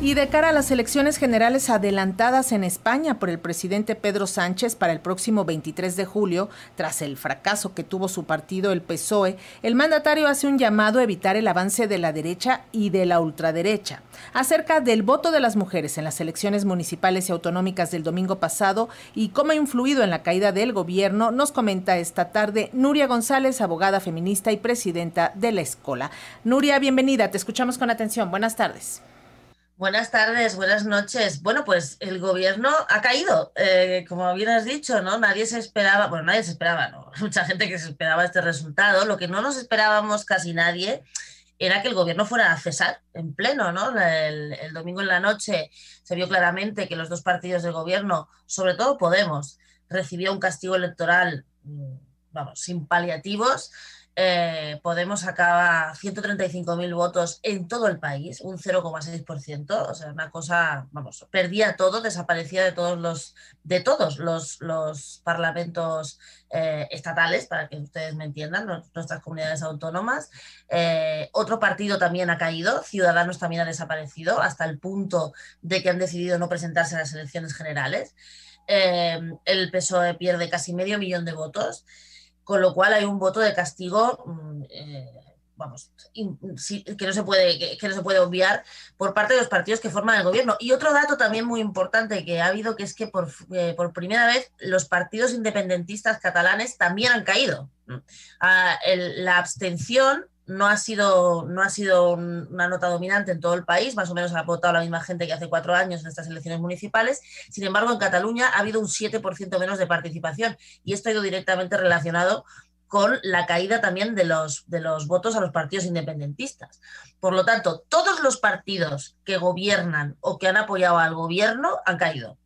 Y de cara a las elecciones generales adelantadas en España por el presidente Pedro Sánchez para el próximo 23 de julio, tras el fracaso que tuvo su partido el PSOE, el mandatario hace un llamado a evitar el avance de la derecha y de la ultraderecha. Acerca del voto de las mujeres en las elecciones municipales y autonómicas del domingo pasado y cómo ha influido en la caída del gobierno, nos comenta esta tarde Nuria González, abogada feminista y presidenta de la Escola. Nuria, bienvenida, te escuchamos con atención. Buenas tardes. Buenas tardes, buenas noches. Bueno, pues el gobierno ha caído, eh, como bien has dicho, ¿no? Nadie se esperaba, bueno, nadie se esperaba, ¿no? Mucha gente que se esperaba este resultado. Lo que no nos esperábamos casi nadie era que el gobierno fuera a cesar en pleno, ¿no? El, el domingo en la noche se vio claramente que los dos partidos del gobierno, sobre todo Podemos, recibía un castigo electoral, mm, vamos, sin paliativos eh, Podemos sacaba 135.000 votos en todo el país, un 0,6%, o sea, una cosa, vamos, perdía todo, desaparecía de todos los, de todos los parlamentos eh, estatales, para que ustedes me entiendan, nuestras comunidades autónomas. Eh, otro partido también ha caído, Ciudadanos también ha desaparecido, hasta el punto de que han decidido no presentarse a las elecciones generales. el PSOE pierde casi medio millón de votos con lo cual hay un voto de castigo, mm, eh, vamos, que no, se puede, que, no se puede obviar por parte de los partidos que forman el gobierno. Y otro dato también muy importante que ha habido, que es que por, eh, por primera vez los partidos independentistas catalanes también han caído. Ah, la abstención no ha sido, no ha sido una nota dominante en todo el país, más o menos ha votado la misma gente que hace cuatro años en estas elecciones municipales. Sin embargo, en Cataluña ha habido un 7% menos de participación y esto ha ido directamente relacionado con la caída también de los, de los votos a los partidos independentistas. Por lo tanto, todos los partidos que gobiernan o que han apoyado al gobierno han caído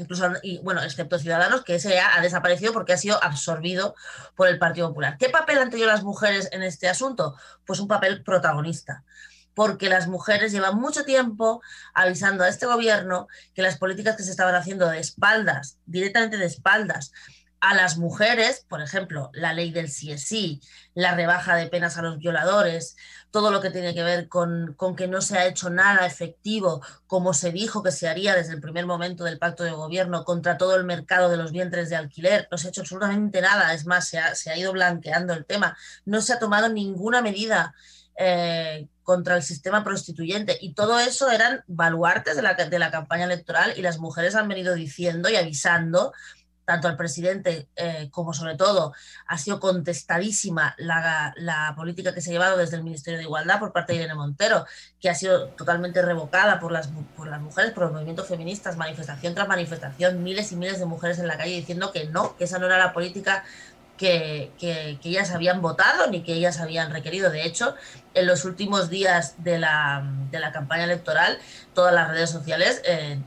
incluso, y, bueno, excepto Ciudadanos, que ese ha, desaparecido porque ha sido absorbido por el Partido Popular. ¿Qué papel han tenido las mujeres en este asunto? Pues un papel protagonista porque las mujeres llevan mucho tiempo avisando a este gobierno que las políticas que se estaban haciendo de espaldas, directamente de espaldas, a las mujeres, por ejemplo, la ley del sí la rebaja de penas a los violadores, todo lo que tiene que ver con, que no se ha hecho nada efectivo, como se dijo que se haría desde el primer momento del pacto de gobierno contra todo el mercado de los vientres de alquiler. No se ha hecho absolutamente nada, es más, se ha, ido blanqueando el tema. No se ha tomado ninguna medida. Eh, contra el sistema prostituyente. Y todo eso eran baluartes de la campaña electoral y las mujeres han venido diciendo y avisando tanto al presidente eh, como sobre todo ha sido contestadísima la, política que se ha llevado desde el Ministerio de Igualdad por parte de Irene Montero, que ha sido totalmente revocada por las, por las mujeres, por los movimientos feministas, manifestación tras manifestación, miles y miles de mujeres en la calle diciendo que no, que esa no era la política que, ellas habían votado ni que ellas habían requerido. De hecho, en los últimos días de la, campaña electoral, todas las redes sociales eh,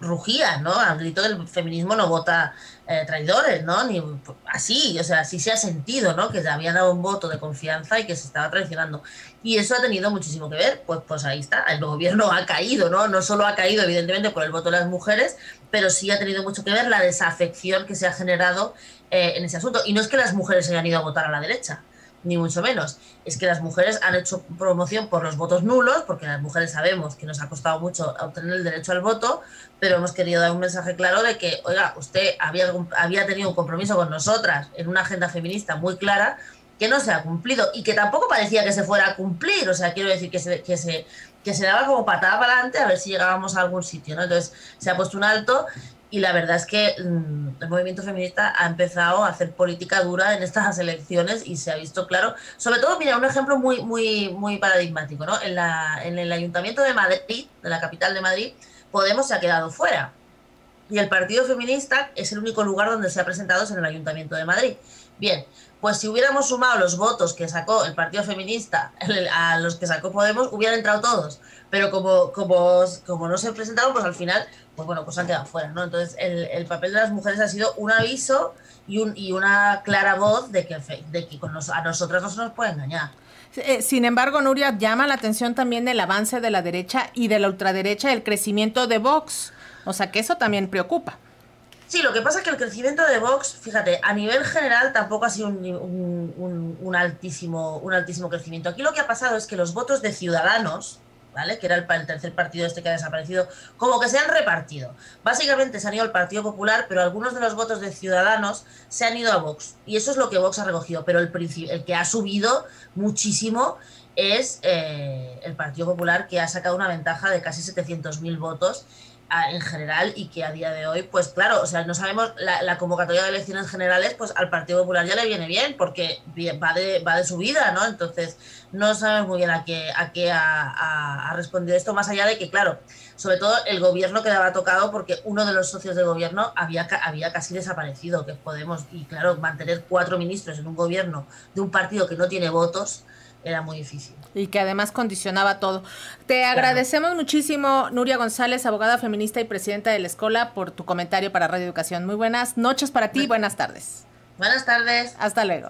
rugían, ¿no? Al grito del feminismo no vota eh, traidores, ¿no? Ni así, o sea, así se ha sentido, ¿no? Que se habían dado un voto de confianza y que se estaba traicionando. Y eso ha tenido muchísimo que ver, pues, pues ahí está, el gobierno ha caído, ¿no? No solo ha caído, evidentemente, por el voto de las mujeres, pero sí ha tenido mucho que ver la desafección que se ha generado eh, en ese asunto. Y no es que las mujeres hayan ido a votar a la derecha, ni mucho menos. Es que las mujeres han hecho promoción por los votos nulos, porque las mujeres sabemos que nos ha costado mucho obtener el derecho al voto, pero hemos querido dar un mensaje claro de que, oiga, usted había, había tenido un compromiso con nosotras en una agenda feminista muy clara que no se ha cumplido y que tampoco parecía que se fuera a cumplir. O sea, quiero decir que se, que se, que se daba como patada para adelante a ver si llegábamos a algún sitio. ¿no? Entonces se ha puesto un alto y la verdad es que mm, el movimiento feminista ha empezado a hacer política dura en estas elecciones y se ha visto claro. Sobre todo, mira, un ejemplo muy, muy, muy paradigmático, ¿no? En, la, en el Ayuntamiento de Madrid, de la capital de Madrid, Podemos se ha quedado fuera. Y el Partido Feminista es el único lugar donde se ha presentado en el Ayuntamiento de Madrid. Bien, pues si hubiéramos sumado los votos que sacó el Partido Feminista a los que sacó Podemos, hubieran entrado todos. Pero como, como, como no se presentaron, pues al final, pues bueno, pues han quedado fuera, ¿no? Entonces el, el papel de las mujeres ha sido un aviso y, un, y una clara voz de que, de que con a nosotras no se nos puede engañar. Eh, sin embargo, Nuria, llama la atención también el avance de la derecha y de la ultraderecha, el crecimiento de Vox. O sea que eso también preocupa. Sí, lo que pasa es que el crecimiento de Vox, fíjate, a nivel general tampoco ha sido un, altísimo, un altísimo crecimiento. Aquí lo que ha pasado es que los votos de Ciudadanos, ¿vale? Que era el, el, tercer partido este que ha desaparecido, como que se han repartido. Básicamente se han ido al Partido Popular, pero algunos de los votos de Ciudadanos se han ido a Vox. Y eso es lo que Vox ha recogido. Pero el, el que ha subido muchísimo es eh, el Partido Popular, que ha sacado una ventaja de casi 700.000 votos en general y que a día de hoy, pues claro, o sea, no sabemos, la, convocatoria de elecciones generales, pues al Partido Popular ya le viene bien porque va de, va de subida, ¿no? Entonces, no sabemos muy bien a qué, a qué ha, respondido esto, más allá de que, claro, sobre todo el gobierno quedaba tocado porque uno de los socios del gobierno había, había casi desaparecido, que Podemos, y claro, mantener cuatro ministros en un gobierno de un partido que no tiene votos, era muy difícil. Y que además condicionaba todo. Te agradecemos muchísimo, Nuria González, abogada feminista y presidenta de la escuela, por tu comentario para Radio Educación. Muy buenas noches para ti, buenas tardes. Buenas tardes. Hasta luego.